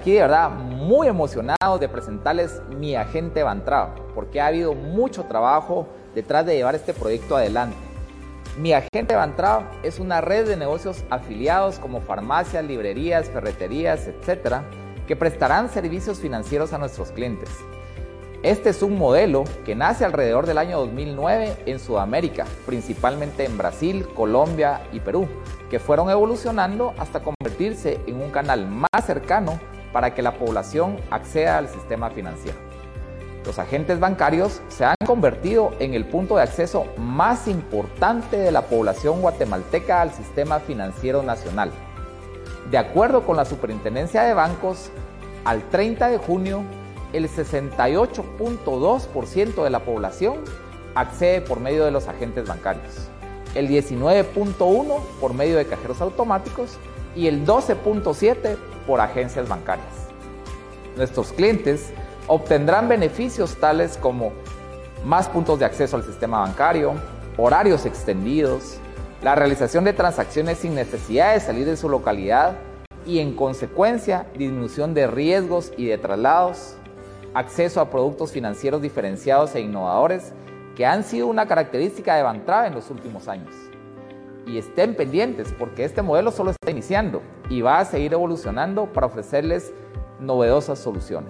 aquí de verdad muy emocionado de presentarles mi agente Bantrao, porque ha habido mucho trabajo detrás de llevar este proyecto adelante. Mi agente Bantrao es una red de negocios afiliados como farmacias, librerías, ferreterías, etcétera, que prestarán servicios financieros a nuestros clientes. Este es un modelo que nace alrededor del año 2009 en Sudamérica, principalmente en Brasil, Colombia y Perú, que fueron evolucionando hasta convertirse en un canal más cercano para que la población acceda al sistema financiero. Los agentes bancarios se han convertido en el punto de acceso más importante de la población guatemalteca al sistema financiero nacional. De acuerdo con la Superintendencia de Bancos, al 30 de junio, el 68.2% de la población accede por medio de los agentes bancarios, el 19.1% por medio de cajeros automáticos y el 12.7% por agencias bancarias. Nuestros clientes obtendrán beneficios tales como más puntos de acceso al sistema bancario, horarios extendidos, la realización de transacciones sin necesidad de salir de su localidad y en consecuencia disminución de riesgos y de traslados, acceso a productos financieros diferenciados e innovadores que han sido una característica de Bantra en los últimos años y estén pendientes porque este modelo solo está iniciando y va a seguir evolucionando para ofrecerles novedosas soluciones.